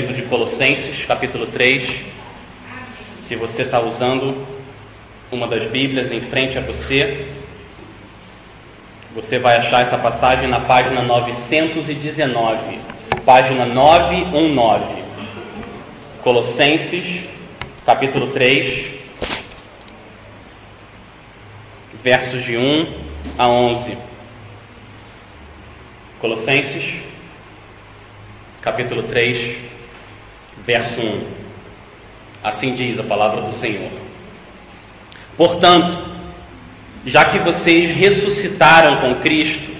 livro de Colossenses, capítulo 3. Se você está usando uma das Bíblias em frente a você, você vai achar essa passagem na página 919, página 919. Colossenses, capítulo 3, versos de 1 a 11. Colossenses, capítulo 3, verso 1. Assim diz a palavra do Senhor. Portanto, já que vocês ressuscitaram com Cristo,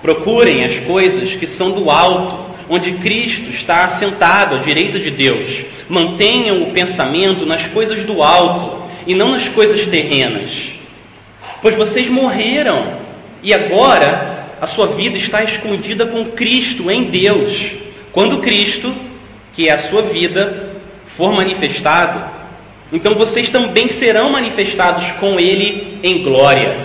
procurem as coisas que são do alto, onde Cristo está assentado à direita de Deus. Mantenham o pensamento nas coisas do alto e não nas coisas terrenas. Pois vocês morreram e agora a sua vida está escondida com Cristo em Deus. Quando Cristo, que é a sua vida, for manifestado, então vocês também serão manifestados com Ele em glória.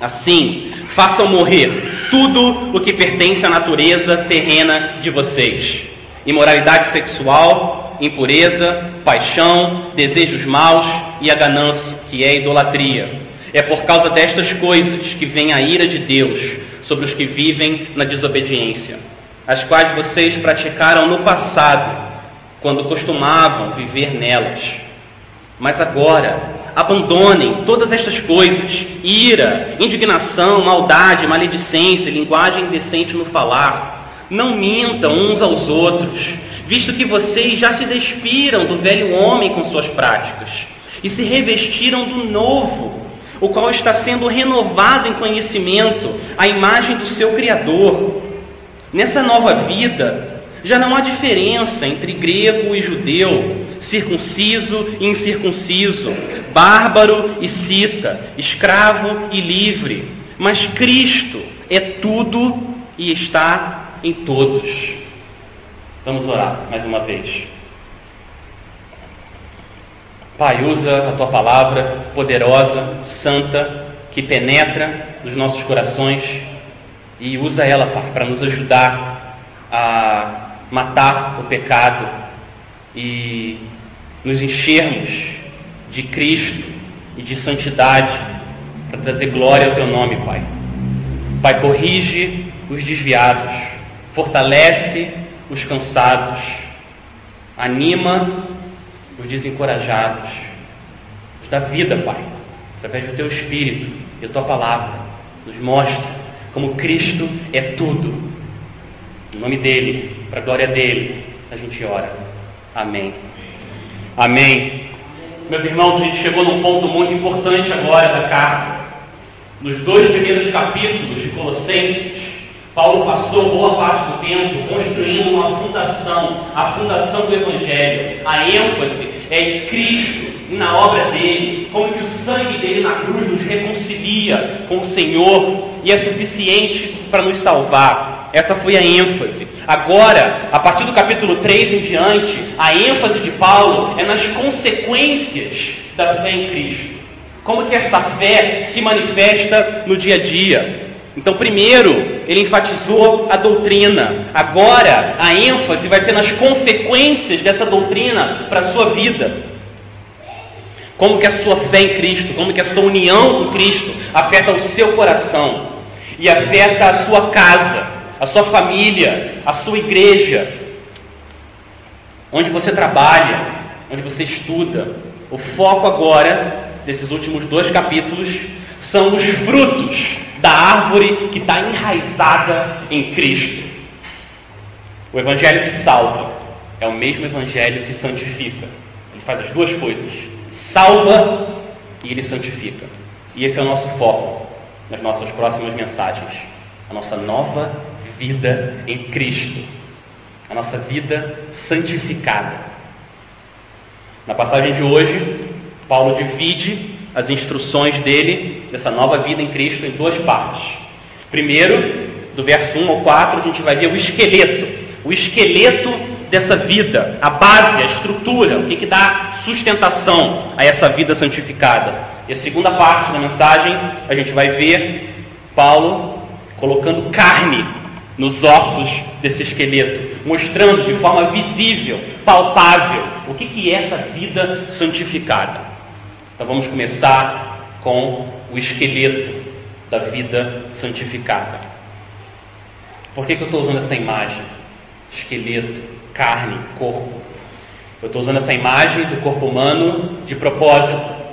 Assim, façam morrer tudo o que pertence à natureza terrena de vocês: imoralidade sexual, impureza, paixão, desejos maus e a ganância, que é idolatria. É por causa destas coisas que vem a ira de Deus sobre os que vivem na desobediência as quais vocês praticaram no passado, quando costumavam viver nelas. Mas agora, abandonem todas estas coisas: ira, indignação, maldade, maledicência, linguagem indecente no falar. Não mintam uns aos outros, visto que vocês já se despiram do velho homem com suas práticas e se revestiram do novo, o qual está sendo renovado em conhecimento, à imagem do seu Criador. Nessa nova vida, já não há diferença entre grego e judeu, circunciso e incircunciso, bárbaro e cita, escravo e livre, mas Cristo é tudo e está em todos. Vamos orar mais uma vez. Pai, usa a tua palavra poderosa, santa, que penetra nos nossos corações e usa ela, Pai, para nos ajudar a matar o pecado e nos enchermos de Cristo e de santidade para trazer glória ao Teu nome, Pai. Pai, corrige os desviados, fortalece os cansados, anima os desencorajados, nos dá vida, Pai, através do Teu Espírito e da Tua palavra. Nos mostra como Cristo é tudo. Em nome dele, para a glória dele, a gente ora. Amém. Amém. Meus irmãos, a gente chegou num ponto muito importante agora da carta. Nos dois primeiros capítulos de Colossenses, Paulo passou boa parte do tempo construindo uma fundação, a fundação do Evangelho. A ênfase é em Cristo e na obra dele, como que o sangue dele na cruz nos reconcilia com o Senhor e é suficiente para nos salvar. Essa foi a ênfase. Agora, a partir do capítulo 3 em diante, a ênfase de Paulo é nas consequências da fé em Cristo. Como que essa fé se manifesta no dia a dia? Então, primeiro, ele enfatizou a doutrina. Agora, a ênfase vai ser nas consequências dessa doutrina para a sua vida. Como que a sua fé em Cristo, como que a sua união com Cristo afeta o seu coração e afeta a sua casa, a sua família, a sua igreja, onde você trabalha, onde você estuda. O foco agora desses últimos dois capítulos são os frutos da árvore que está enraizada em Cristo. O evangelho que salva é o mesmo evangelho que santifica. Ele faz as duas coisas salva e ele santifica. E esse é o nosso foco nas nossas próximas mensagens. A nossa nova vida em Cristo. A nossa vida santificada. Na passagem de hoje, Paulo divide as instruções dele, dessa nova vida em Cristo, em duas partes. Primeiro, do verso 1 ao 4, a gente vai ver o esqueleto. O esqueleto dessa vida, a base, a estrutura, o que, que dá sustentação a essa vida santificada. E a segunda parte da mensagem, a gente vai ver Paulo colocando carne nos ossos desse esqueleto, mostrando de forma visível, palpável, o que, que é essa vida santificada. Então vamos começar com o esqueleto da vida santificada. Por que, que eu estou usando essa imagem? Esqueleto, carne, corpo. Eu estou usando essa imagem do corpo humano de propósito,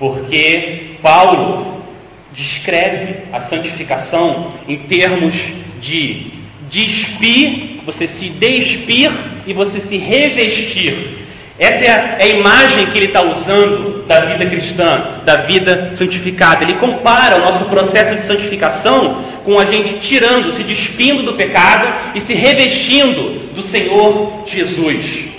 porque Paulo descreve a santificação em termos de despir, você se despir e você se revestir. Essa é a, é a imagem que ele está usando da vida cristã, da vida santificada. Ele compara o nosso processo de santificação com a gente tirando, se despindo do pecado e se revestindo do Senhor Jesus.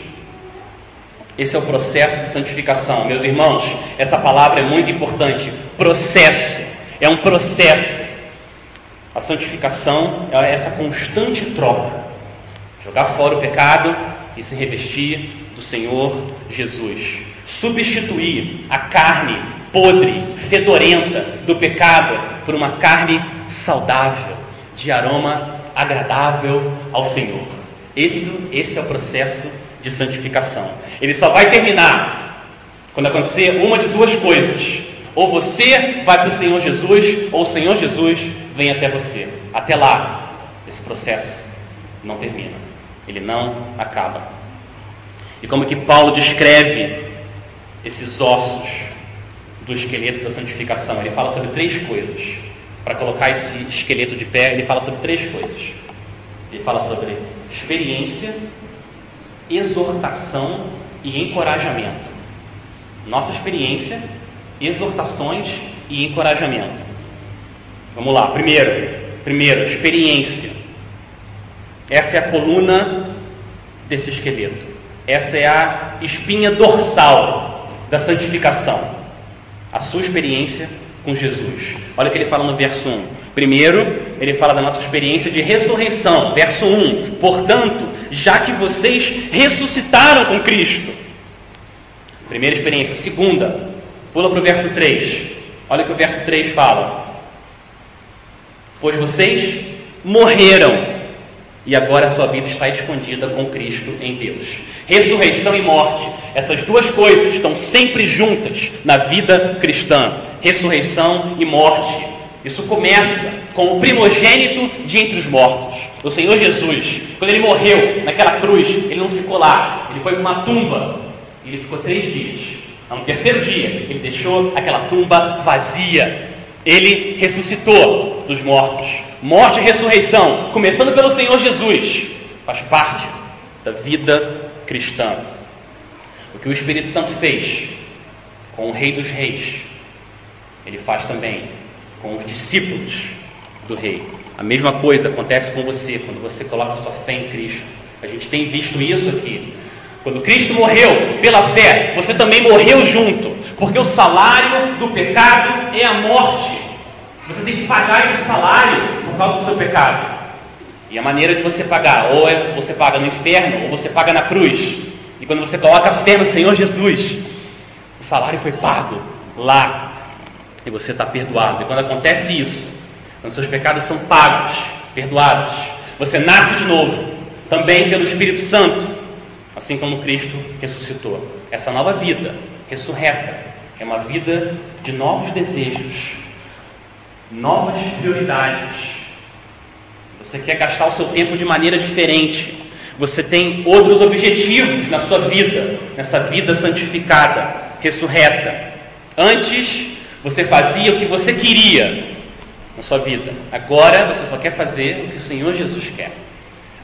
Esse é o processo de santificação. Meus irmãos, essa palavra é muito importante. Processo. É um processo. A santificação é essa constante troca. Jogar fora o pecado e se revestir do Senhor Jesus. Substituir a carne podre, fedorenta do pecado por uma carne saudável, de aroma agradável ao Senhor. Esse, esse é o processo de santificação. Ele só vai terminar quando acontecer uma de duas coisas. Ou você vai para o Senhor Jesus, ou o Senhor Jesus vem até você. Até lá, esse processo não termina. Ele não acaba. E como que Paulo descreve esses ossos do esqueleto da santificação? Ele fala sobre três coisas. Para colocar esse esqueleto de pé, ele fala sobre três coisas. Ele fala sobre experiência, exortação e encorajamento. Nossa experiência, exortações e encorajamento. Vamos lá, primeiro, primeiro, experiência. Essa é a coluna desse esqueleto. Essa é a espinha dorsal da santificação. A sua experiência com Jesus. Olha o que ele fala no verso 1. Primeiro, ele fala da nossa experiência de ressurreição. Verso 1. Portanto, já que vocês ressuscitaram com Cristo. Primeira experiência. Segunda, pula para o verso 3. Olha o que o verso 3 fala. Pois vocês morreram e agora sua vida está escondida com Cristo em Deus. Ressurreição e morte, essas duas coisas estão sempre juntas na vida cristã. Ressurreição e morte. Isso começa com o primogênito de entre os mortos, o Senhor Jesus. Quando ele morreu naquela cruz, ele não ficou lá, ele foi para uma tumba. Ele ficou três dias. No terceiro dia, ele deixou aquela tumba vazia. Ele ressuscitou dos mortos. Morte e ressurreição, começando pelo Senhor Jesus, faz parte da vida cristã. O que o Espírito Santo fez com o Rei dos Reis, ele faz também com os discípulos do Rei. A mesma coisa acontece com você quando você coloca sua fé em Cristo. A gente tem visto isso aqui. Quando Cristo morreu pela fé, você também morreu junto, porque o salário do pecado é a morte. Você tem que pagar esse salário por causa do seu pecado. E a maneira de você pagar, ou é você paga no inferno, ou você paga na cruz. E quando você coloca a fé no Senhor Jesus, o salário foi pago lá. E você está perdoado. E quando acontece isso, quando seus pecados são pagos, perdoados, você nasce de novo, também pelo Espírito Santo, assim como Cristo ressuscitou. Essa nova vida, ressurreta, é uma vida de novos desejos, novas prioridades. Você quer gastar o seu tempo de maneira diferente. Você tem outros objetivos na sua vida, nessa vida santificada, ressurreta. Antes, você fazia o que você queria na sua vida. Agora, você só quer fazer o que o Senhor Jesus quer.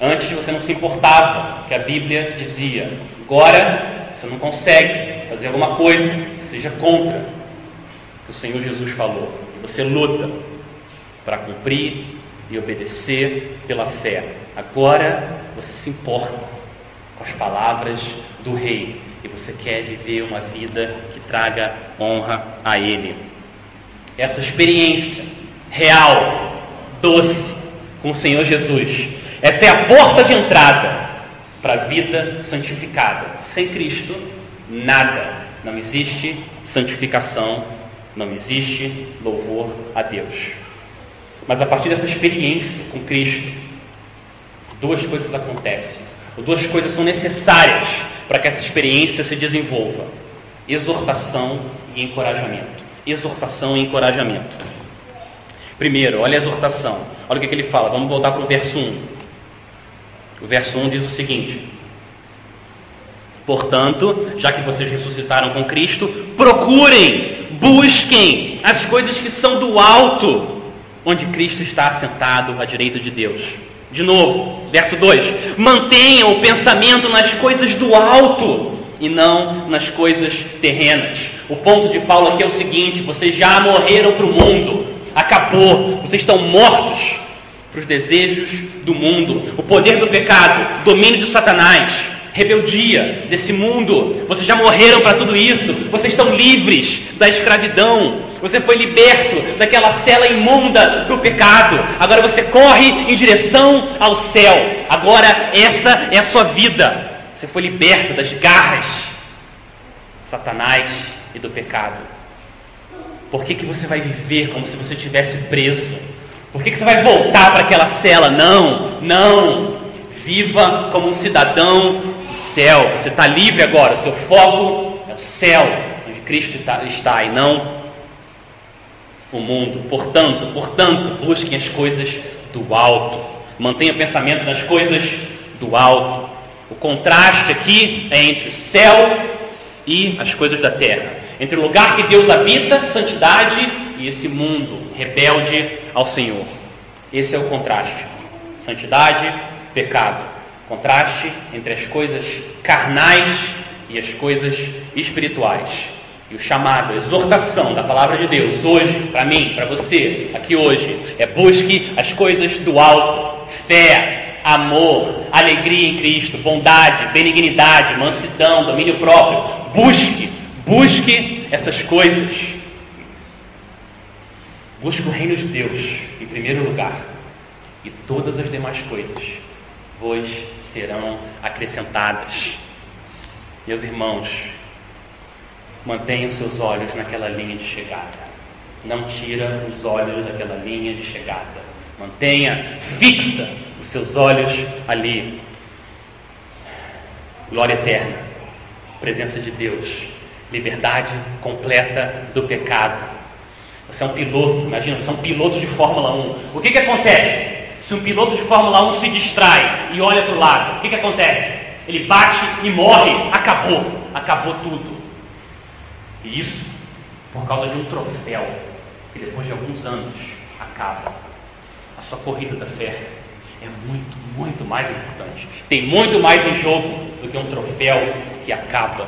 Antes, você não se importava que a Bíblia dizia. Agora, você não consegue fazer alguma coisa que seja contra o que o Senhor Jesus falou. Você luta para cumprir e obedecer pela fé. Agora você se importa com as palavras do Rei e você quer viver uma vida que traga honra a Ele. Essa experiência real, doce com o Senhor Jesus, essa é a porta de entrada para a vida santificada. Sem Cristo, nada. Não existe santificação não existe louvor a Deus. Mas a partir dessa experiência com Cristo, duas coisas acontecem, duas coisas são necessárias para que essa experiência se desenvolva: exortação e encorajamento. Exortação e encorajamento. Primeiro, olha a exortação. Olha o que, que ele fala. Vamos voltar para o verso 1. O verso 1 diz o seguinte: Portanto, já que vocês ressuscitaram com Cristo, procurem, busquem as coisas que são do alto, onde Cristo está assentado à direita de Deus. De novo, verso 2: Mantenham o pensamento nas coisas do alto e não nas coisas terrenas. O ponto de Paulo aqui é o seguinte: vocês já morreram para o mundo, acabou, vocês estão mortos para os desejos do mundo, o poder do pecado, domínio de Satanás rebeldia desse mundo. Vocês já morreram para tudo isso. Vocês estão livres da escravidão. Você foi liberto daquela cela imunda do pecado. Agora você corre em direção ao céu. Agora essa é a sua vida. Você foi liberto das garras Satanás e do pecado. Por que, que você vai viver como se você tivesse preso? Por que, que você vai voltar para aquela cela? Não, não. Viva como um cidadão céu. Você está livre agora. O seu foco é o céu, onde Cristo está, e não o mundo. Portanto, portanto, busquem as coisas do alto. Mantenha o pensamento nas coisas do alto. O contraste aqui é entre o céu e as coisas da terra. Entre o lugar que Deus habita, santidade, e esse mundo rebelde ao Senhor. Esse é o contraste. Santidade, pecado. Contraste entre as coisas carnais e as coisas espirituais. E o chamado, a exortação da palavra de Deus, hoje, para mim, para você, aqui hoje, é busque as coisas do alto, fé, amor, alegria em Cristo, bondade, benignidade, mansidão, domínio próprio. Busque, busque essas coisas. Busque o reino de Deus em primeiro lugar e todas as demais coisas vos serão acrescentadas. Meus irmãos, mantenham seus olhos naquela linha de chegada. Não tira os olhos daquela linha de chegada. Mantenha fixa os seus olhos ali. Glória eterna, presença de Deus, liberdade completa do pecado. Você é um piloto, imagina, você é um piloto de Fórmula 1. O que, que acontece? Se um piloto de Fórmula 1 se distrai e olha para o lado, o que, que acontece? Ele bate e morre, acabou, acabou tudo. E isso por causa de um troféu que depois de alguns anos acaba. A sua corrida da fé é muito, muito mais importante. Tem muito mais em jogo do que um troféu que acaba.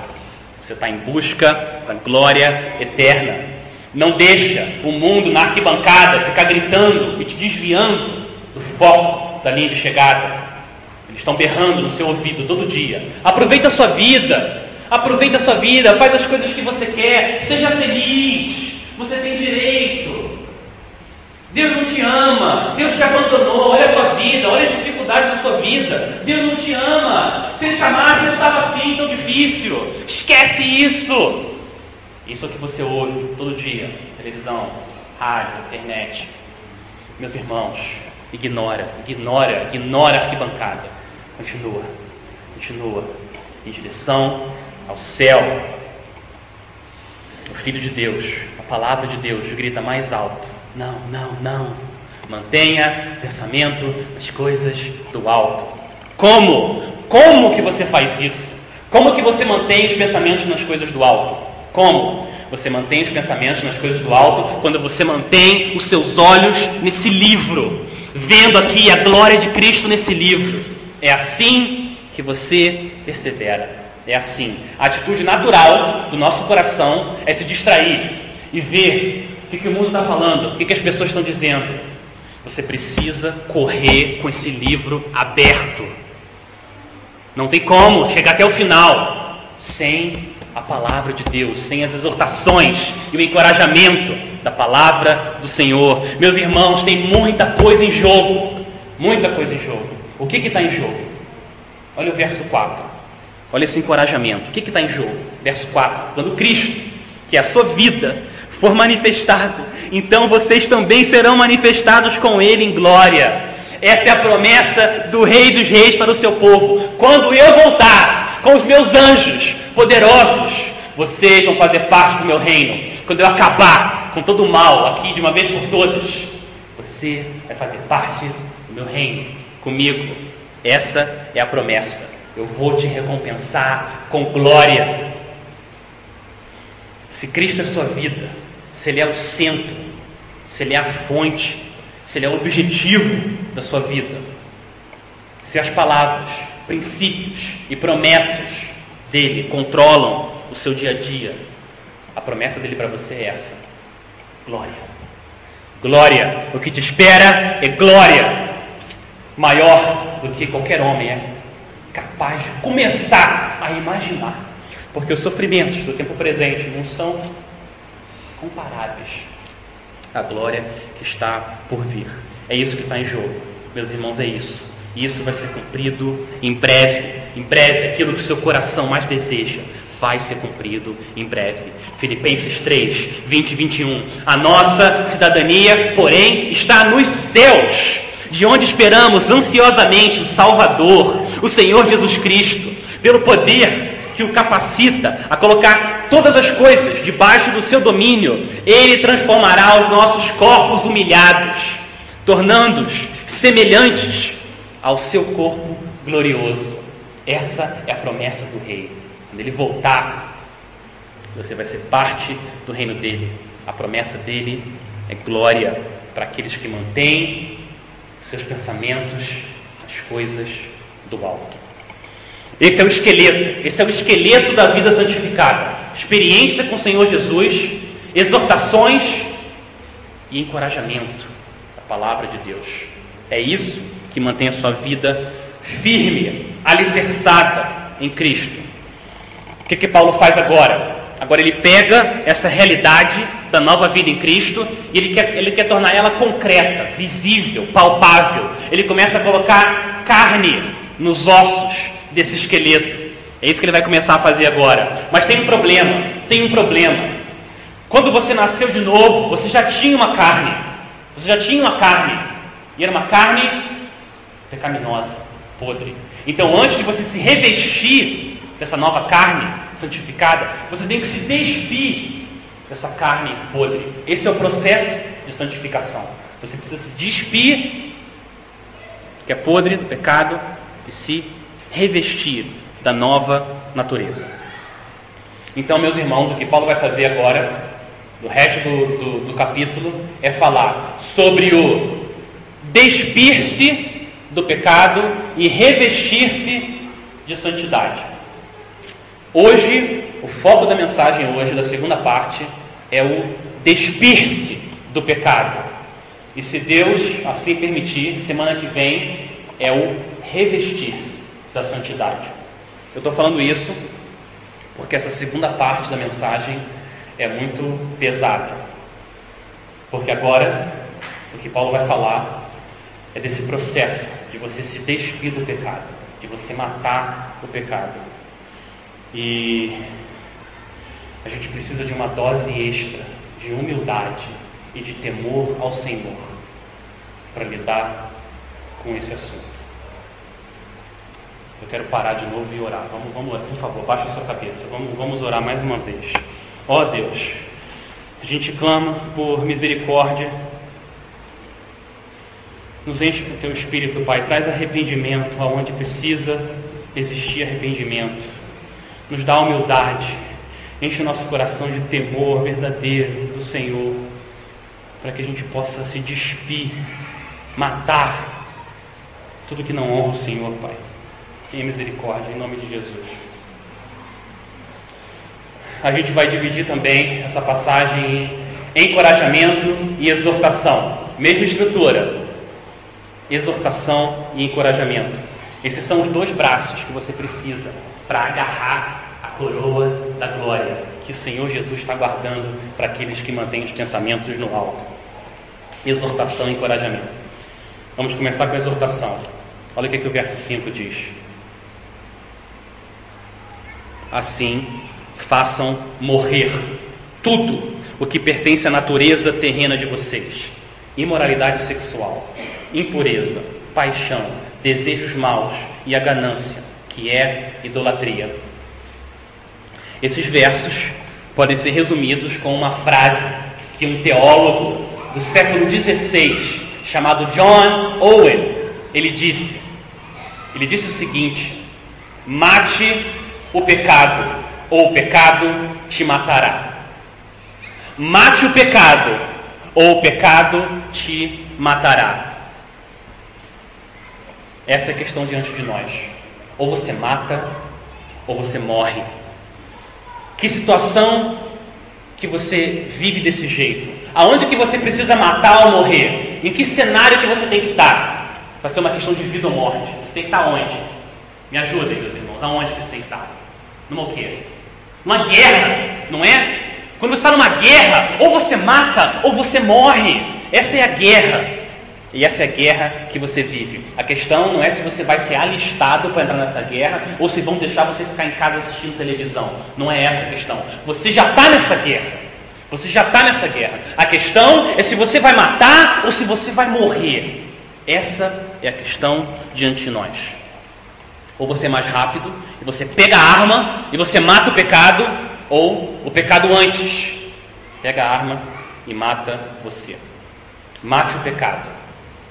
Você está em busca da glória eterna. Não deixa o mundo na arquibancada ficar gritando e te desviando foco da linha de chegada. Eles estão berrando no seu ouvido todo dia. Aproveita a sua vida. Aproveita a sua vida. Faz as coisas que você quer. Seja feliz. Você tem direito. Deus não te ama. Deus te abandonou. Olha a sua vida. Olha as dificuldades da sua vida. Deus não te ama. Se Ele te amasse, não estava assim tão difícil. Esquece isso. Isso é o que você ouve todo dia. Televisão, rádio, internet. Meus irmãos, Ignora, ignora, ignora a arquibancada. Continua, continua em direção ao céu. O Filho de Deus, a palavra de Deus grita mais alto: Não, não, não. Mantenha o pensamento nas coisas do alto. Como? Como que você faz isso? Como que você mantém os pensamentos nas coisas do alto? Como? Você mantém os pensamentos nas coisas do alto quando você mantém os seus olhos nesse livro, vendo aqui a glória de Cristo nesse livro. É assim que você persevera. É assim. A atitude natural do nosso coração é se distrair e ver o que, que o mundo está falando, o que, que as pessoas estão dizendo. Você precisa correr com esse livro aberto. Não tem como chegar até o final sem a palavra de Deus, sem as exortações e o encorajamento da palavra do Senhor. Meus irmãos, tem muita coisa em jogo. Muita coisa em jogo. O que está em jogo? Olha o verso 4. Olha esse encorajamento. O que está em jogo? Verso 4. Quando Cristo, que é a sua vida, for manifestado, então vocês também serão manifestados com Ele em glória. Essa é a promessa do Rei dos Reis para o seu povo. Quando eu voltar com os meus anjos poderosos, vocês vão fazer parte do meu reino. Quando eu acabar com todo o mal aqui de uma vez por todas, você vai fazer parte do meu reino comigo. Essa é a promessa. Eu vou te recompensar com glória. Se Cristo é sua vida, se Ele é o centro, se Ele é a fonte, se Ele é o objetivo da sua vida, se as palavras, princípios e promessas dele controlam o seu dia a dia, a promessa dele para você é essa: glória. Glória. O que te espera é glória. Maior do que qualquer homem é capaz de começar a imaginar. Porque os sofrimentos do tempo presente não são comparáveis a glória que está por vir. É isso que está em jogo. Meus irmãos, é isso. E isso vai ser cumprido em breve. Em breve, aquilo que o seu coração mais deseja vai ser cumprido em breve. Filipenses 3, 20 e 21. A nossa cidadania, porém, está nos céus, de onde esperamos ansiosamente o Salvador, o Senhor Jesus Cristo, pelo poder que o capacita a colocar todas as coisas debaixo do seu domínio, ele transformará os nossos corpos humilhados, tornando-os semelhantes ao seu corpo glorioso. Essa é a promessa do rei. Quando ele voltar, você vai ser parte do reino dele. A promessa dele é glória para aqueles que mantêm seus pensamentos nas coisas do alto. Esse é o esqueleto, esse é o esqueleto da vida santificada. Experiência com o Senhor Jesus, exortações e encorajamento da palavra de Deus. É isso que mantém a sua vida firme, alicerçada em Cristo. O que, que Paulo faz agora? Agora ele pega essa realidade da nova vida em Cristo e ele quer, ele quer tornar ela concreta, visível, palpável. Ele começa a colocar carne nos ossos desse esqueleto. É isso que ele vai começar a fazer agora. Mas tem um problema, tem um problema. Quando você nasceu de novo, você já tinha uma carne. Você já tinha uma carne. E era uma carne pecaminosa, podre. Então, antes de você se revestir dessa nova carne santificada, você tem que se despir dessa carne podre. Esse é o processo de santificação. Você precisa se despir que é podre do pecado e se revestir da nova natureza. Então, meus irmãos, o que Paulo vai fazer agora, no resto do, do, do capítulo, é falar sobre o despir-se do pecado e revestir-se de santidade. Hoje, o foco da mensagem hoje, da segunda parte, é o despir-se do pecado. E se Deus assim permitir, semana que vem é o revestir-se da santidade. Eu estou falando isso porque essa segunda parte da mensagem é muito pesada. Porque agora o que Paulo vai falar é desse processo de você se despir do pecado, de você matar o pecado. E a gente precisa de uma dose extra de humildade e de temor ao Senhor para lidar com esse assunto. Eu quero parar de novo e orar. Vamos, vamos por favor, baixa a sua cabeça. Vamos, vamos orar mais uma vez. Ó oh, Deus, a gente clama por misericórdia. Nos enche com o teu espírito, Pai. Traz arrependimento aonde precisa existir arrependimento. Nos dá humildade. Enche o nosso coração de temor verdadeiro do Senhor. Para que a gente possa se despir, matar tudo que não honra o Senhor, Pai. Tenha misericórdia, em nome de Jesus. A gente vai dividir também essa passagem em encorajamento e exortação. Mesma estrutura. Exortação e encorajamento. Esses são os dois braços que você precisa para agarrar a coroa da glória que o Senhor Jesus está guardando para aqueles que mantêm os pensamentos no alto. Exortação e encorajamento. Vamos começar com a exortação. Olha o que, que o verso 5 diz. Assim, façam morrer tudo o que pertence à natureza terrena de vocês: imoralidade sexual, impureza, paixão, desejos maus e a ganância, que é idolatria. Esses versos podem ser resumidos com uma frase que um teólogo do século XVI, chamado John Owen, ele disse. Ele disse o seguinte: mate o pecado, ou o pecado te matará. Mate o pecado, ou o pecado te matará. Essa é a questão diante de nós. Ou você mata, ou você morre. Que situação que você vive desse jeito? Aonde que você precisa matar ou morrer? Em que cenário que você tem que estar? Vai ser uma questão de vida ou morte. Você tem que estar onde? Me ajudem, meus irmãos. Aonde você tem que estar? Numa o quê? Uma guerra, não é? Quando você está numa guerra, ou você mata ou você morre. Essa é a guerra. E essa é a guerra que você vive. A questão não é se você vai ser alistado para entrar nessa guerra ou se vão deixar você ficar em casa assistindo televisão. Não é essa a questão. Você já está nessa guerra. Você já está nessa guerra. A questão é se você vai matar ou se você vai morrer. Essa é a questão diante de nós. Ou você é mais rápido e você pega a arma e você mata o pecado, ou o pecado antes pega a arma e mata você. Mate o pecado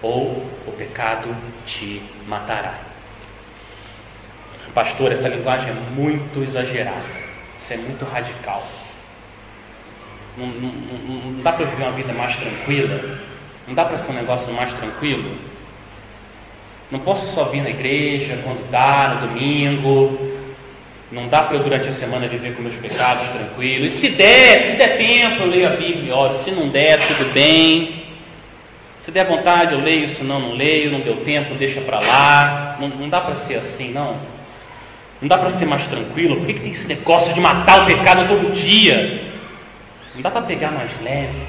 ou o pecado te matará. Pastor, essa linguagem é muito exagerada, isso é muito radical. Não, não, não, não dá para viver uma vida mais tranquila? Não dá para ser um negócio mais tranquilo? Não posso só vir na igreja quando dá, no domingo. Não dá para eu durante a semana viver com meus pecados tranquilo. E se der, se der tempo, eu leio a Bíblia oro. Se não der, tudo bem. Se der vontade, eu leio, se não, não leio, não deu tempo, deixa para lá. Não, não dá para ser assim, não. Não dá para ser mais tranquilo. Por que, que tem esse negócio de matar o pecado todo dia? Não dá para pegar mais leve.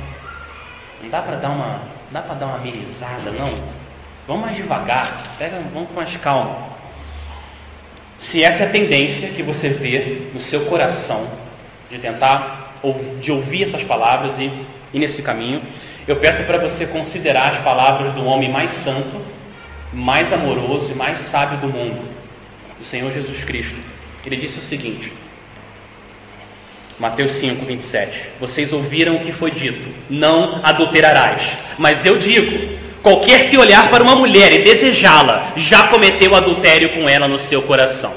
Não dá para dar uma, não dá para dar uma amenizada, não. Vamos mais devagar. Pega, vamos com mais calma. Se essa é a tendência que você vê no seu coração de tentar de ouvir essas palavras e ir nesse caminho, eu peço para você considerar as palavras do homem mais santo, mais amoroso e mais sábio do mundo, o Senhor Jesus Cristo. Ele disse o seguinte, Mateus 5, 27. Vocês ouviram o que foi dito: Não adulterarás. Mas eu digo: qualquer que olhar para uma mulher e desejá-la, já cometeu adultério com ela no seu coração.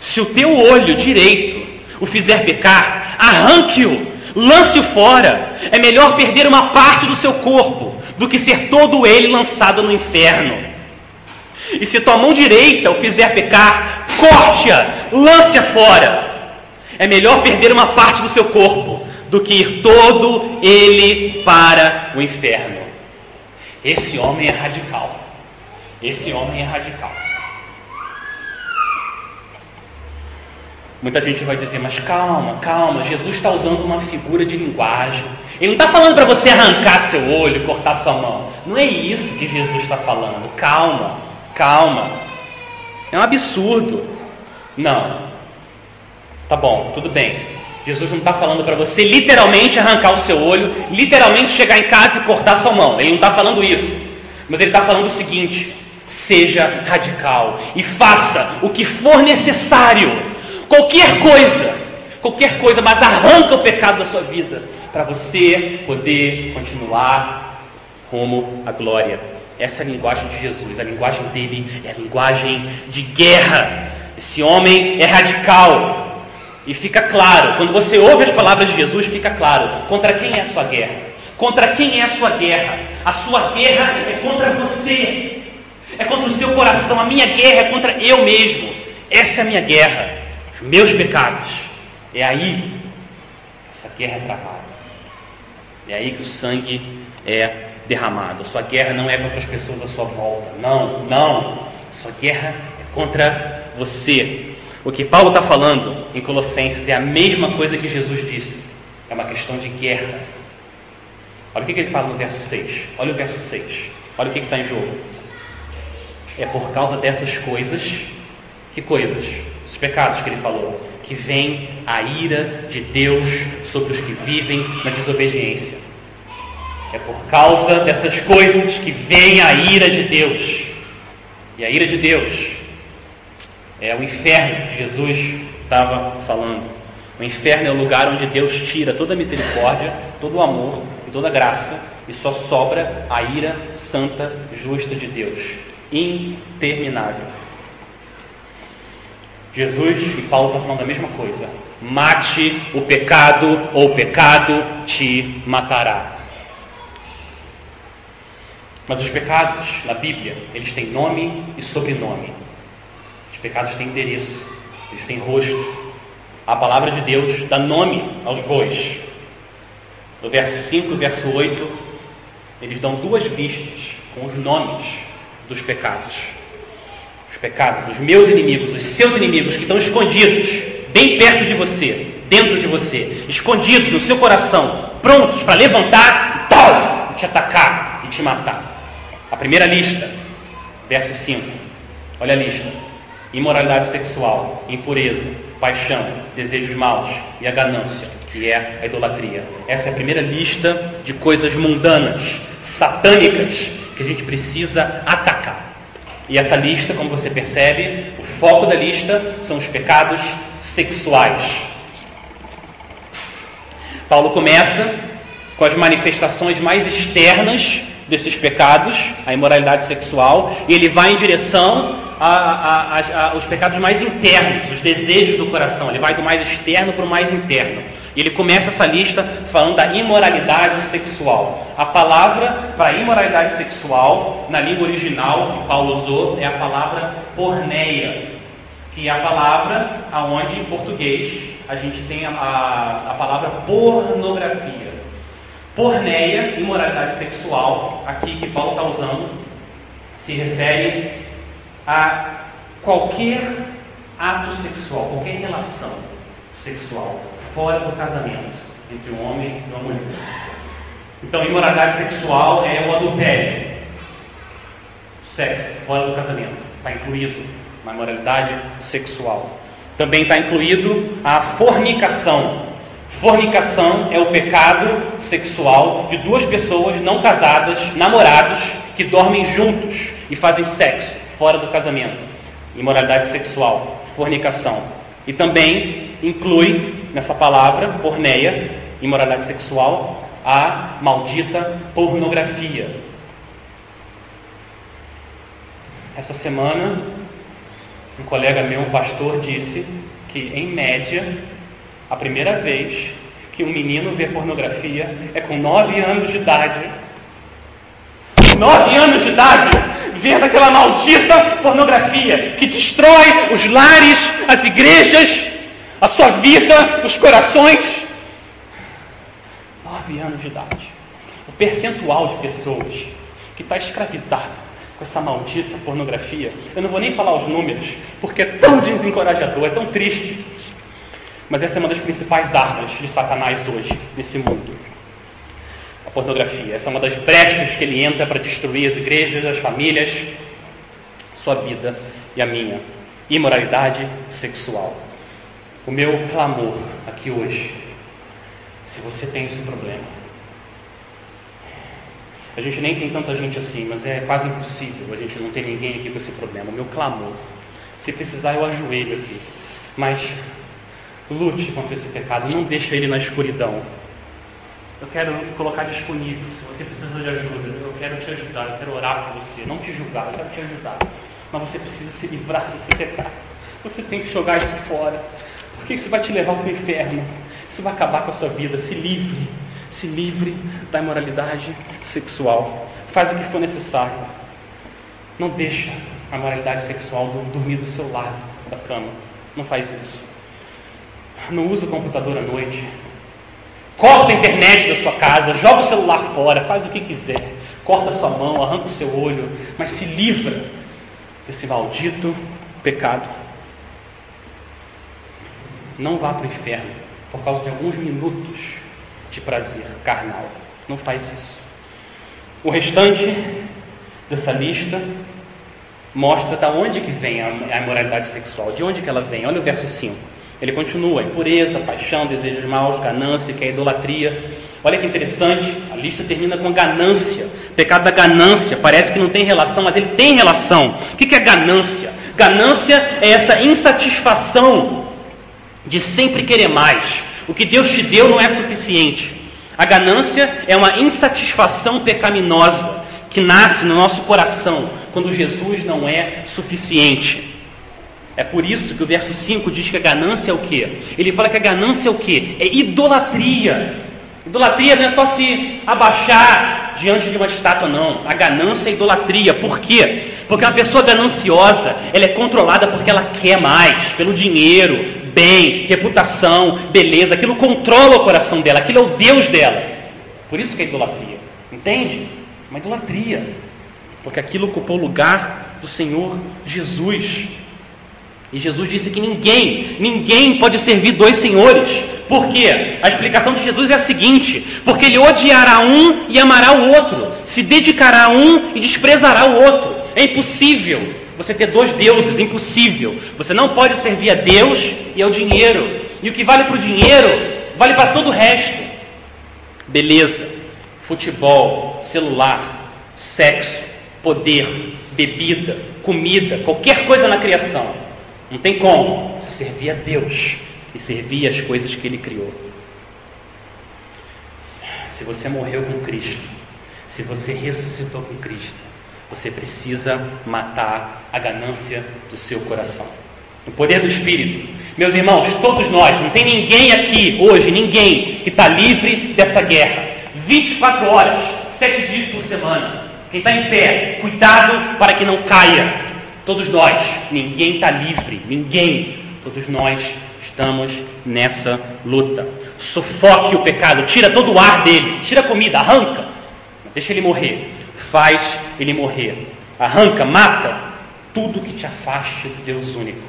Se o teu olho direito o fizer pecar, arranque-o lance-o fora. É melhor perder uma parte do seu corpo do que ser todo ele lançado no inferno. E se tua mão direita o fizer pecar, corte-a, lance-a fora. É melhor perder uma parte do seu corpo do que ir todo ele para o inferno. Esse homem é radical. Esse homem é radical. Muita gente vai dizer, mas calma, calma, Jesus está usando uma figura de linguagem. Ele não está falando para você arrancar seu olho, cortar sua mão. Não é isso que Jesus está falando. Calma, calma. É um absurdo. Não. Tá bom, tudo bem. Jesus não está falando para você literalmente arrancar o seu olho, literalmente chegar em casa e cortar sua mão. Ele não está falando isso. Mas ele está falando o seguinte: seja radical e faça o que for necessário Qualquer coisa, qualquer coisa, mas arranca o pecado da sua vida para você poder continuar rumo à glória. Essa é a linguagem de Jesus, a linguagem dele é a linguagem de guerra. Esse homem é radical. E fica claro, quando você ouve as palavras de Jesus, fica claro contra quem é a sua guerra. Contra quem é a sua guerra? A sua guerra é contra você. É contra o seu coração. A minha guerra é contra eu mesmo. Essa é a minha guerra os meus pecados. É aí que essa guerra é travada. É aí que o sangue é derramado. A sua guerra não é contra as pessoas à sua volta. Não, não. A sua guerra é contra você. O que Paulo está falando em Colossenses é a mesma coisa que Jesus disse. É uma questão de guerra. Olha o que, ele fala no verso 6. Olha o verso 6. Olha o que está em jogo. É por causa dessas coisas. Que coisas? os pecados que ele falou, que vem a ira de Deus sobre os que vivem na desobediência. É por causa dessas coisas que vem a ira de Deus. E a ira de Deus é o inferno que Jesus estava falando. O inferno é o lugar onde Deus tira toda a misericórdia, todo o amor e toda a graça, e só sobra a ira santa, justa de Deus. Interminável. Jesus e Paulo estão falando a mesma coisa. Mate o pecado, ou o pecado te matará. Mas os pecados na Bíblia, eles têm nome e sobrenome. Os pecados têm endereço, eles têm rosto. A palavra de Deus dá nome aos bois. No verso 5 e verso 8, eles dão duas listas com os nomes dos pecados. Os pecados dos meus inimigos, os seus inimigos que estão escondidos, bem perto de você, dentro de você, escondidos no seu coração, prontos para levantar e tal, e te atacar e te matar. A primeira lista, verso 5. Olha a lista: imoralidade sexual, impureza, paixão, desejos maus e a ganância, que é a idolatria. Essa é a primeira lista de coisas mundanas, satânicas, que a gente precisa atacar. E essa lista, como você percebe, o foco da lista são os pecados sexuais. Paulo começa com as manifestações mais externas desses pecados, a imoralidade sexual, e ele vai em direção aos pecados mais internos, os desejos do coração. Ele vai do mais externo para o mais interno. E ele começa essa lista falando da imoralidade sexual. A palavra para imoralidade sexual, na língua original que Paulo usou, é a palavra porneia, que é a palavra aonde em português a gente tem a, a, a palavra pornografia. Porneia, imoralidade sexual, aqui que Paulo está usando, se refere a qualquer ato sexual, qualquer relação sexual fora do casamento entre um homem e uma mulher. Então, imoralidade sexual é o adultério, sexo fora do casamento, está incluído na imoralidade sexual. Também está incluído a fornicação, Fornicação é o pecado sexual de duas pessoas não casadas, namorados, que dormem juntos e fazem sexo fora do casamento. Imoralidade sexual, fornicação. E também inclui nessa palavra, porneia, imoralidade sexual, a maldita pornografia. Essa semana, um colega meu, um pastor, disse que, em média, a primeira vez que um menino vê pornografia é com nove anos de idade. Nove anos de idade, vendo aquela maldita pornografia que destrói os lares, as igrejas, a sua vida, os corações. Nove anos de idade. O percentual de pessoas que está escravizado com essa maldita pornografia, eu não vou nem falar os números, porque é tão desencorajador, é tão triste. Mas essa é uma das principais armas de Satanás hoje, nesse mundo. Pornografia. Essa é uma das brechas que ele entra para destruir as igrejas, as famílias, sua vida e a minha. Imoralidade sexual. O meu clamor aqui hoje, se você tem esse problema, a gente nem tem tanta gente assim, mas é quase impossível a gente não ter ninguém aqui com esse problema. O meu clamor, se precisar eu ajoelho aqui, mas Lute contra esse pecado, não deixe ele na escuridão. Eu quero colocar disponível, se você precisa de ajuda, eu quero te ajudar, eu quero orar por você, não te julgar, eu quero te ajudar. Mas você precisa se livrar desse pecado. Você tem que jogar isso fora, porque isso vai te levar para o inferno. Isso vai acabar com a sua vida. Se livre, se livre da imoralidade sexual. Faz o que for necessário. Não deixa a moralidade sexual dormir do seu lado da cama. Não faz isso. Não usa o computador à noite. Corta a internet da sua casa, joga o celular fora, faz o que quiser. Corta a sua mão, arranca o seu olho, mas se livra desse maldito pecado. Não vá para o inferno por causa de alguns minutos de prazer carnal. Não faz isso. O restante dessa lista mostra da onde que vem a imoralidade sexual, de onde que ela vem. Olha o verso 5. Ele continua: impureza, paixão, desejos maus, ganância, que é idolatria. Olha que interessante, a lista termina com ganância. Pecado da ganância parece que não tem relação, mas ele tem relação. O que é ganância? Ganância é essa insatisfação de sempre querer mais. O que Deus te deu não é suficiente. A ganância é uma insatisfação pecaminosa que nasce no nosso coração quando Jesus não é suficiente. É por isso que o verso 5 diz que a ganância é o quê? Ele fala que a ganância é o quê? É idolatria. Idolatria não é só se abaixar diante de uma estátua, não. A ganância é idolatria. Por quê? Porque uma pessoa gananciosa, ela é controlada porque ela quer mais, pelo dinheiro, bem, reputação, beleza. Aquilo controla o coração dela, aquilo é o Deus dela. Por isso que é idolatria. Entende? Uma idolatria. Porque aquilo ocupou o lugar do Senhor Jesus. E Jesus disse que ninguém, ninguém pode servir dois senhores. Por quê? A explicação de Jesus é a seguinte: porque ele odiará um e amará o outro, se dedicará a um e desprezará o outro. É impossível você ter dois deuses, impossível. Você não pode servir a Deus e ao dinheiro. E o que vale para o dinheiro, vale para todo o resto. Beleza, futebol, celular, sexo, poder, bebida, comida, qualquer coisa na criação não tem como você servir a Deus e servir as coisas que Ele criou. Se você morreu com Cristo, se você ressuscitou com Cristo, você precisa matar a ganância do seu coração. O poder do Espírito. Meus irmãos, todos nós, não tem ninguém aqui hoje, ninguém que está livre dessa guerra. 24 horas, 7 dias por semana. Quem está em pé, cuidado para que não caia. Todos nós, ninguém está livre, ninguém. Todos nós estamos nessa luta. Sufoque o pecado, tira todo o ar dele, tira a comida, arranca, deixa ele morrer, faz ele morrer, arranca, mata tudo que te afaste do Deus único.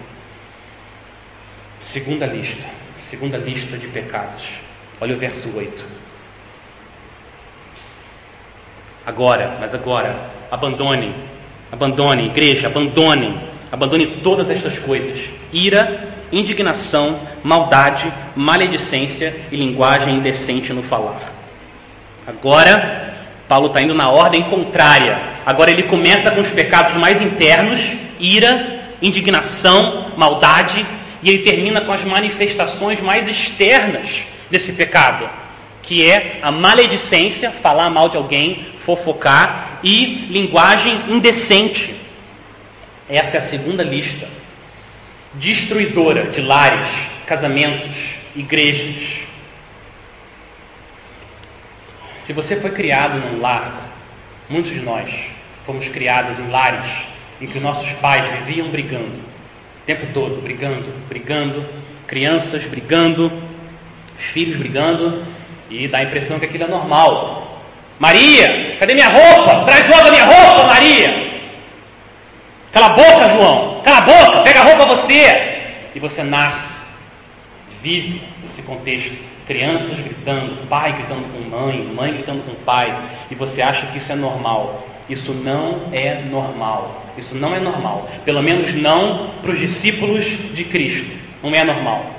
Segunda lista, segunda lista de pecados. Olha o verso 8. Agora, mas agora, abandonem Abandone, igreja, abandonem, abandone todas estas coisas: ira, indignação, maldade, maledicência e linguagem indecente no falar. Agora, Paulo está indo na ordem contrária. Agora ele começa com os pecados mais internos: ira, indignação, maldade, e ele termina com as manifestações mais externas desse pecado, que é a maledicência, falar mal de alguém, fofocar e linguagem indecente. Essa é a segunda lista. Destruidora de lares, casamentos, igrejas. Se você foi criado num lar, muitos de nós fomos criados em lares em que nossos pais viviam brigando, o tempo todo, brigando, brigando, crianças brigando, filhos brigando, e dá a impressão que aquilo é normal. Maria, cadê minha roupa? Traz logo a minha roupa, Maria. Cala a boca, João. Cala a boca, pega a roupa você. E você nasce, vive esse contexto. Crianças gritando, pai gritando com mãe, mãe gritando com pai. E você acha que isso é normal. Isso não é normal. Isso não é normal. Pelo menos não para os discípulos de Cristo. Não é normal.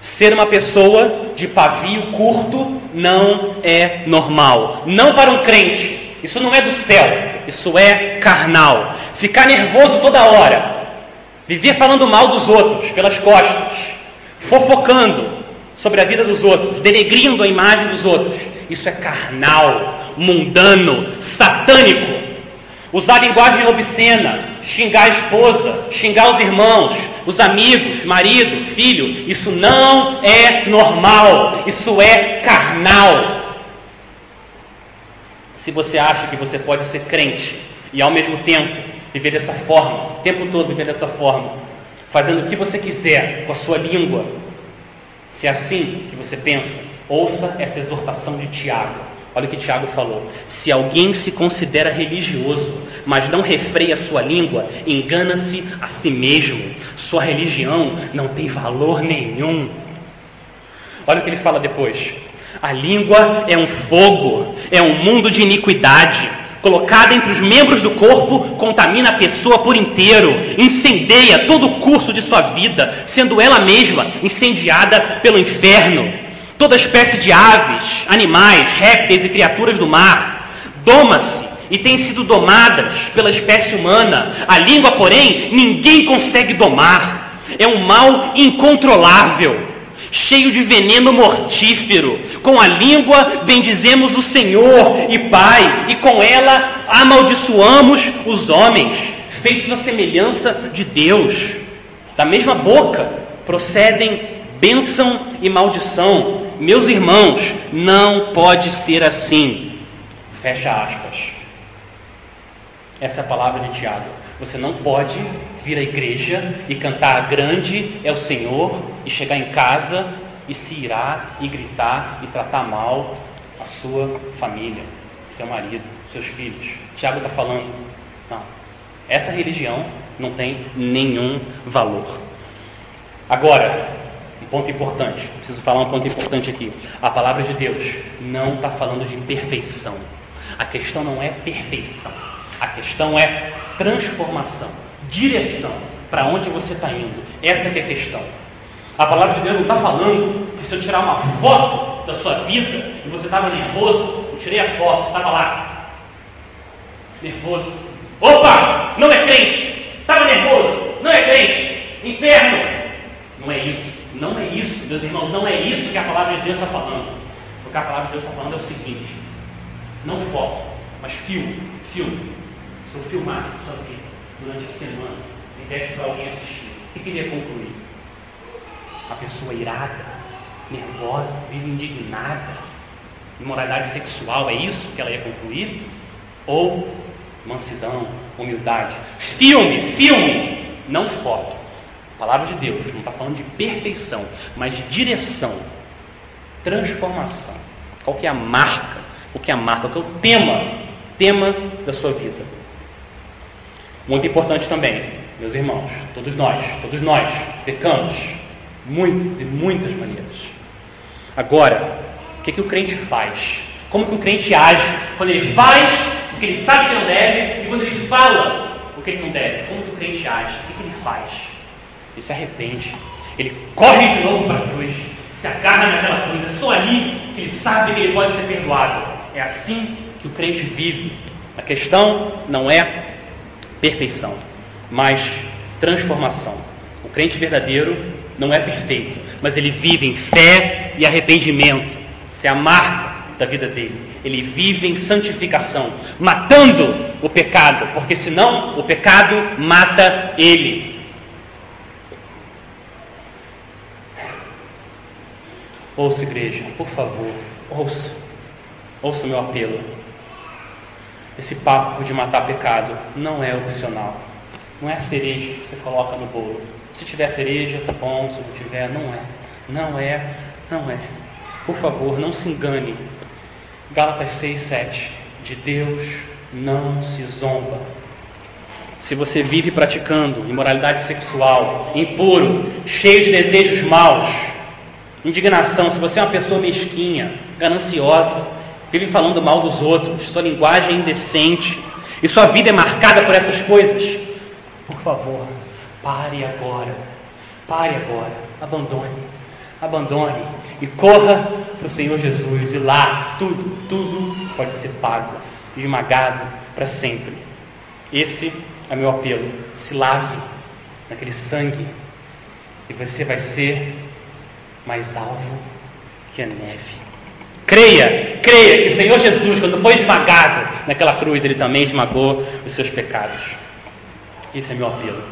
Ser uma pessoa de pavio curto não é normal. Não para um crente. Isso não é do céu. Isso é carnal. Ficar nervoso toda hora. Viver falando mal dos outros pelas costas. Fofocando sobre a vida dos outros. Denegrindo a imagem dos outros. Isso é carnal, mundano, satânico. Usar linguagem obscena, xingar a esposa, xingar os irmãos, os amigos, marido, filho, isso não é normal, isso é carnal. Se você acha que você pode ser crente e ao mesmo tempo viver dessa forma, o tempo todo viver dessa forma, fazendo o que você quiser com a sua língua, se é assim que você pensa, ouça essa exortação de Tiago. Olha o que Tiago falou. Se alguém se considera religioso, mas não refreia sua língua, engana-se a si mesmo. Sua religião não tem valor nenhum. Olha o que ele fala depois. A língua é um fogo, é um mundo de iniquidade. colocada entre os membros do corpo, contamina a pessoa por inteiro, incendeia todo o curso de sua vida, sendo ela mesma incendiada pelo inferno. Toda espécie de aves, animais, répteis e criaturas do mar doma-se e têm sido domadas pela espécie humana. A língua, porém, ninguém consegue domar. É um mal incontrolável, cheio de veneno mortífero. Com a língua bendizemos o Senhor e Pai, e com ela amaldiçoamos os homens, feitos à semelhança de Deus. Da mesma boca procedem bênção e maldição. Meus irmãos, não pode ser assim. Fecha aspas. Essa é a palavra de Tiago. Você não pode vir à igreja e cantar grande é o Senhor e chegar em casa e se irar e gritar e tratar mal a sua família, seu marido, seus filhos. Tiago está falando, não, essa religião não tem nenhum valor. Agora, um ponto importante, preciso falar um ponto importante aqui. A palavra de Deus não está falando de perfeição. A questão não é perfeição. A questão é transformação, direção, para onde você está indo. Essa é a questão. A palavra de Deus não está falando que se eu tirar uma foto da sua vida e você estava nervoso, eu tirei a foto, você estava lá, nervoso. Opa, não é crente, estava nervoso, não é crente, inferno. Não é isso, não é isso, meus irmãos, não é isso que a palavra de Deus está falando. O que a palavra de Deus está falando é o seguinte: não foto, mas filme, filme eu filmasse sua vida durante a semana e desse para alguém assistir, o que queria concluir? A pessoa irada, nervosa, vive indignada, imoralidade sexual, é isso que ela ia concluir? Ou mansidão, humildade? Filme, filme, não foto. palavra de Deus não está falando de perfeição, mas de direção, transformação. Qual que é a marca? O que é a marca? Qual é o tema? Tema da sua vida. Muito importante também, meus irmãos, todos nós, todos nós pecamos, muitas e muitas maneiras. Agora, o que, que o crente faz? Como que o crente age quando ele faz o que ele sabe que não deve e quando ele fala o que ele não deve? Como que o crente age? O que, que ele faz? Ele se arrepende, ele corre de novo para a cruz, se agarra naquela cruz, é só ali que ele sabe que ele pode ser perdoado. É assim que o crente vive. A questão não é perfeição, mas transformação. O crente verdadeiro não é perfeito, mas ele vive em fé e arrependimento. Isso é a marca da vida dele. Ele vive em santificação, matando o pecado, porque senão o pecado mata ele. Ouça, igreja, por favor, ouça. Ouça o meu apelo. Esse papo de matar pecado não é opcional. Não é a cereja que você coloca no bolo. Se tiver cereja, tá bom. Se não tiver, não é. Não é, não é. Por favor, não se engane. Gálatas 6, 7. De Deus não se zomba. Se você vive praticando imoralidade sexual, impuro, cheio de desejos maus, indignação, se você é uma pessoa mesquinha, gananciosa, vivem falando mal dos outros, sua linguagem é indecente, e sua vida é marcada por essas coisas, por favor, pare agora, pare agora, abandone, abandone e corra para o Senhor Jesus, e lá tudo, tudo pode ser pago, esmagado para sempre. Esse é meu apelo. Se lave naquele sangue e você vai ser mais alvo que a neve. Creia, creia que o Senhor Jesus, quando foi esmagado naquela cruz, ele também esmagou os seus pecados. Esse é meu apelo.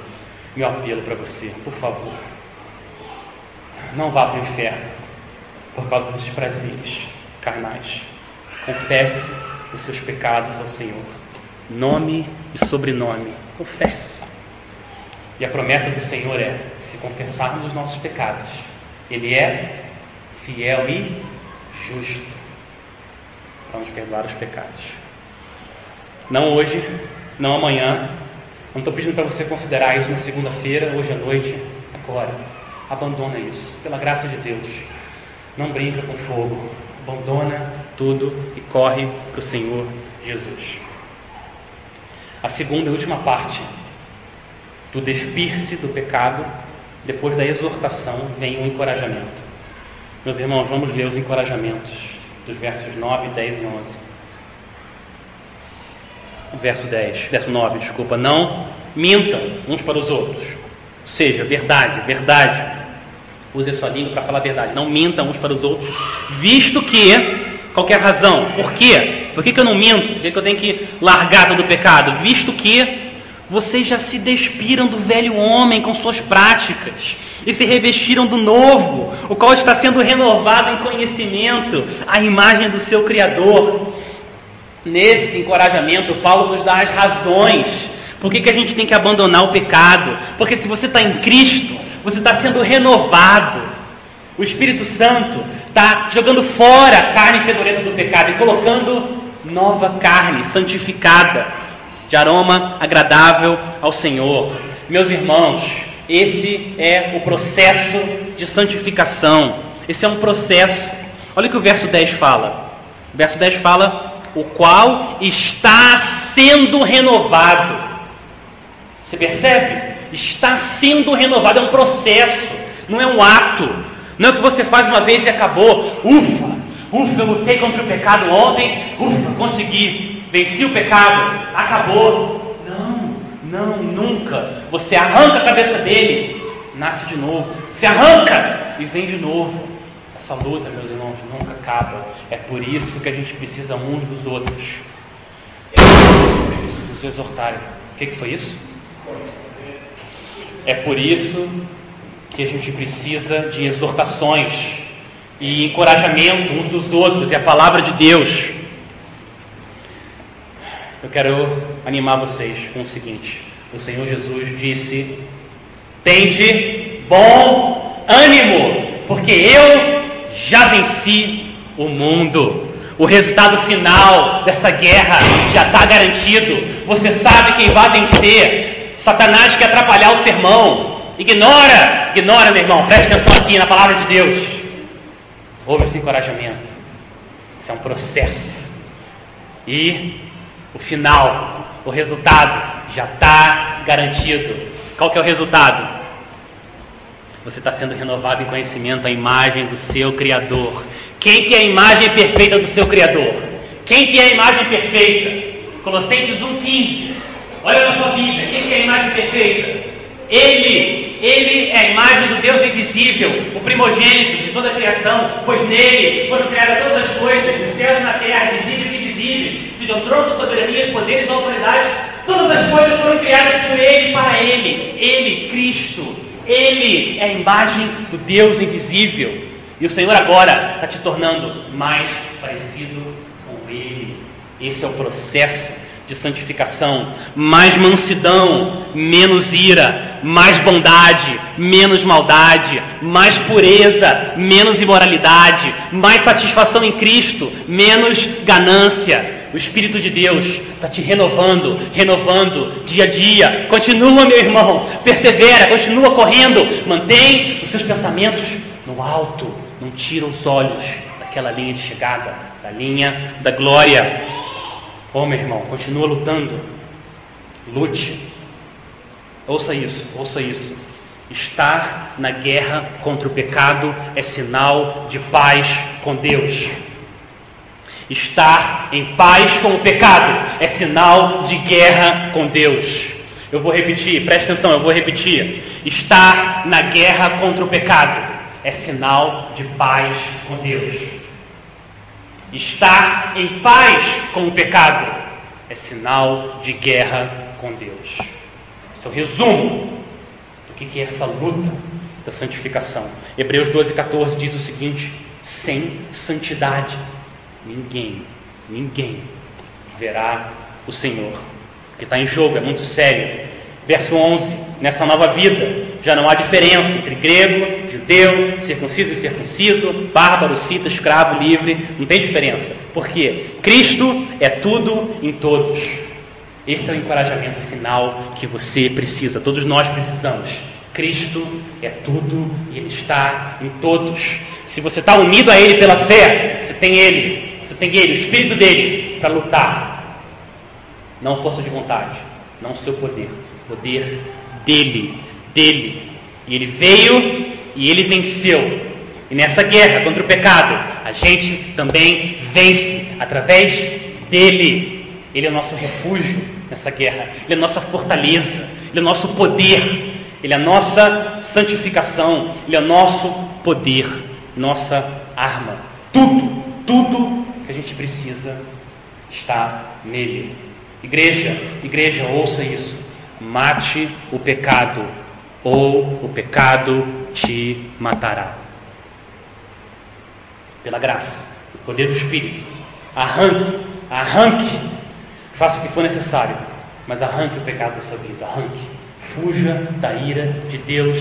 Meu apelo para você, por favor. Não vá para o inferno por causa desses prazeres carnais. Confesse os seus pecados ao Senhor. Nome e sobrenome. Confesse. E a promessa do Senhor é: se confessarmos os nossos pecados, Ele é fiel e justo para nos perdoar os pecados. Não hoje, não amanhã. Não estou pedindo para você considerar isso na segunda-feira, hoje à noite, agora. Abandona isso, pela graça de Deus. Não brinca com fogo. Abandona tudo e corre para o Senhor Jesus. a segunda e última parte do despir-se do pecado, depois da exortação, vem o encorajamento. Meus irmãos, vamos ler os encorajamentos dos versos 9, 10 e 11. Verso 10, verso 9, desculpa. Não mintam uns para os outros. Seja, verdade, verdade. Use a sua língua para falar a verdade. Não mintam uns para os outros, visto que, qualquer razão, por quê? Por que, que eu não minto? Por que, que eu tenho que largar todo o pecado? Visto que vocês já se despiram do velho homem com suas práticas e se revestiram do novo, o qual está sendo renovado em conhecimento, a imagem do seu Criador. Nesse encorajamento, Paulo nos dá as razões por que, que a gente tem que abandonar o pecado. Porque se você está em Cristo, você está sendo renovado. O Espírito Santo está jogando fora a carne fedorenta do pecado e colocando nova carne santificada, de aroma agradável ao Senhor. Meus irmãos, esse é o processo de santificação. Esse é um processo. Olha o que o verso 10 fala. O verso 10 fala: o qual está sendo renovado. Você percebe? Está sendo renovado, é um processo, não é um ato. Não é o que você faz uma vez e acabou. Ufa, ufa, eu lutei contra o pecado ontem, ufa, consegui, venci o pecado, acabou. Não, não, nunca. Você arranca a cabeça dele, nasce de novo. Se arranca e vem de novo. Essa luta, meus irmãos, nunca acaba. É por isso que a gente precisa uns dos outros. Nos exortarem. O que, que foi isso? É por isso que a gente precisa de exortações e encorajamento uns dos outros e a palavra de Deus. Eu quero animar vocês com o seguinte: o Senhor Jesus disse: Tende bom ânimo, porque eu já venci o mundo. O resultado final dessa guerra já está garantido. Você sabe quem vai vencer. Satanás quer atrapalhar o sermão. Ignora, ignora, meu irmão. Preste atenção aqui na palavra de Deus. Houve esse encorajamento. Isso é um processo. E o final, o resultado já está garantido. Qual que é o resultado? Você está sendo renovado em conhecimento, a imagem do seu Criador. Quem que é a imagem perfeita do seu Criador? Quem que é a imagem perfeita? Colossenses 1,15. Olha na sua Bíblia, quem que é a imagem perfeita? Ele, ele é a imagem do Deus invisível, o primogênito de toda a criação, pois nele foram criadas todas as coisas, os céus e na terra, visíveis e invisíveis, sejam tronos, soberanias, poderes autoridades, todas as coisas foram criadas por ele para ele. Ele, Cristo, ele é a imagem do Deus invisível. E o Senhor agora está te tornando mais parecido com Ele. Esse é o processo de santificação. Mais mansidão, menos ira. Mais bondade, menos maldade. Mais pureza, menos imoralidade. Mais satisfação em Cristo, menos ganância. O Espírito de Deus está te renovando, renovando dia a dia. Continua, meu irmão, persevera, continua correndo. Mantém os seus pensamentos no alto. Não tira os olhos daquela linha de chegada, da linha da glória. Oh, meu irmão, continua lutando. Lute. Ouça isso, ouça isso. Estar na guerra contra o pecado é sinal de paz com Deus. Estar em paz com o pecado é sinal de guerra com Deus. Eu vou repetir, preste atenção, eu vou repetir. Estar na guerra contra o pecado é sinal de paz com Deus. Estar em paz com o pecado é sinal de guerra com Deus. Esse é o resumo do que é essa luta da santificação. Hebreus 12, 14 diz o seguinte: sem santidade ninguém, ninguém verá o Senhor. O que está em jogo é muito sério. Verso 11: Nessa nova vida já não há diferença entre grego, judeu, circunciso e circunciso, bárbaro, cita, escravo, livre, não tem diferença. Por quê? Cristo é tudo em todos. Esse é o encorajamento final que você precisa, todos nós precisamos. Cristo é tudo e Ele está em todos. Se você está unido a Ele pela fé, você tem Ele, tem Ele, o Espírito dele, para lutar. Não força de vontade, não seu poder. Poder dele, dele. E ele veio e ele venceu. E nessa guerra contra o pecado, a gente também vence através dele. Ele é o nosso refúgio nessa guerra, ele é a nossa fortaleza, ele é o nosso poder, ele é a nossa santificação, ele é o nosso poder, nossa arma. Tudo, tudo gente precisa está nele. Igreja, igreja, ouça isso. Mate o pecado, ou o pecado te matará. Pela graça, o poder do Espírito. Arranque, arranque, faça o que for necessário, mas arranque o pecado da sua vida, arranque. Fuja da ira de Deus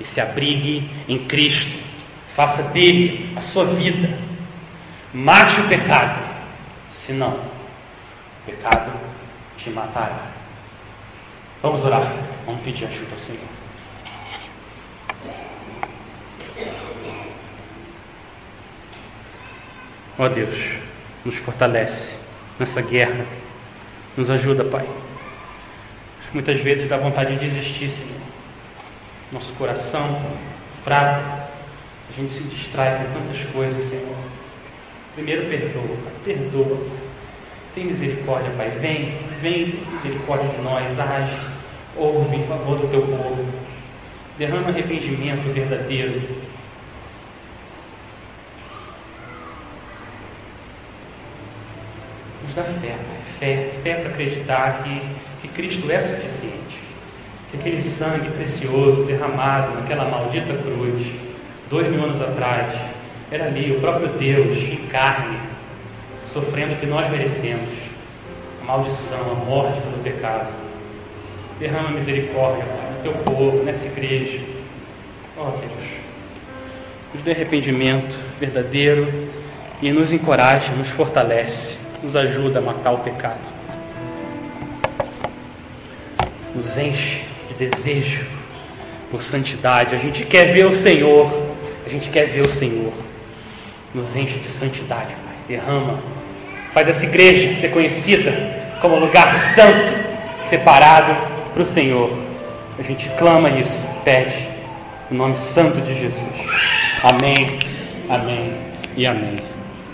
e se abrigue em Cristo. Faça dele a sua vida. Mate o pecado, senão o pecado te matará. Vamos orar, vamos pedir ajuda ao Senhor. Ó oh Deus, nos fortalece nessa guerra. Nos ajuda, Pai. Muitas vezes dá vontade de desistir, Senhor. Nosso coração fraco, a gente se distrai com tantas coisas, Senhor. Primeiro perdoa, Pai. Perdoa. Tem misericórdia, Pai. Vem, vem, misericórdia de nós. Age, ouve em favor do teu povo. Derrama arrependimento verdadeiro nos dá fé, fé, fé para acreditar que, que Cristo é suficiente, que aquele sangue precioso derramado naquela maldita cruz, dois mil anos atrás, era ali o próprio Deus carne, sofrendo o que nós merecemos, a maldição, a morte pelo pecado. Derrama misericórdia, no teu povo, nessa igreja. Ó oh, Deus, nos dê arrependimento verdadeiro e nos encoraje, nos fortalece nos ajuda a matar o pecado. Nos enche de desejo por santidade. A gente quer ver o Senhor. A gente quer ver o Senhor. Nos enche de santidade, Pai. Derrama. Faz essa igreja ser conhecida como lugar santo, separado para o Senhor. A gente clama isso, pede, em nome santo de Jesus. Amém, amém e amém.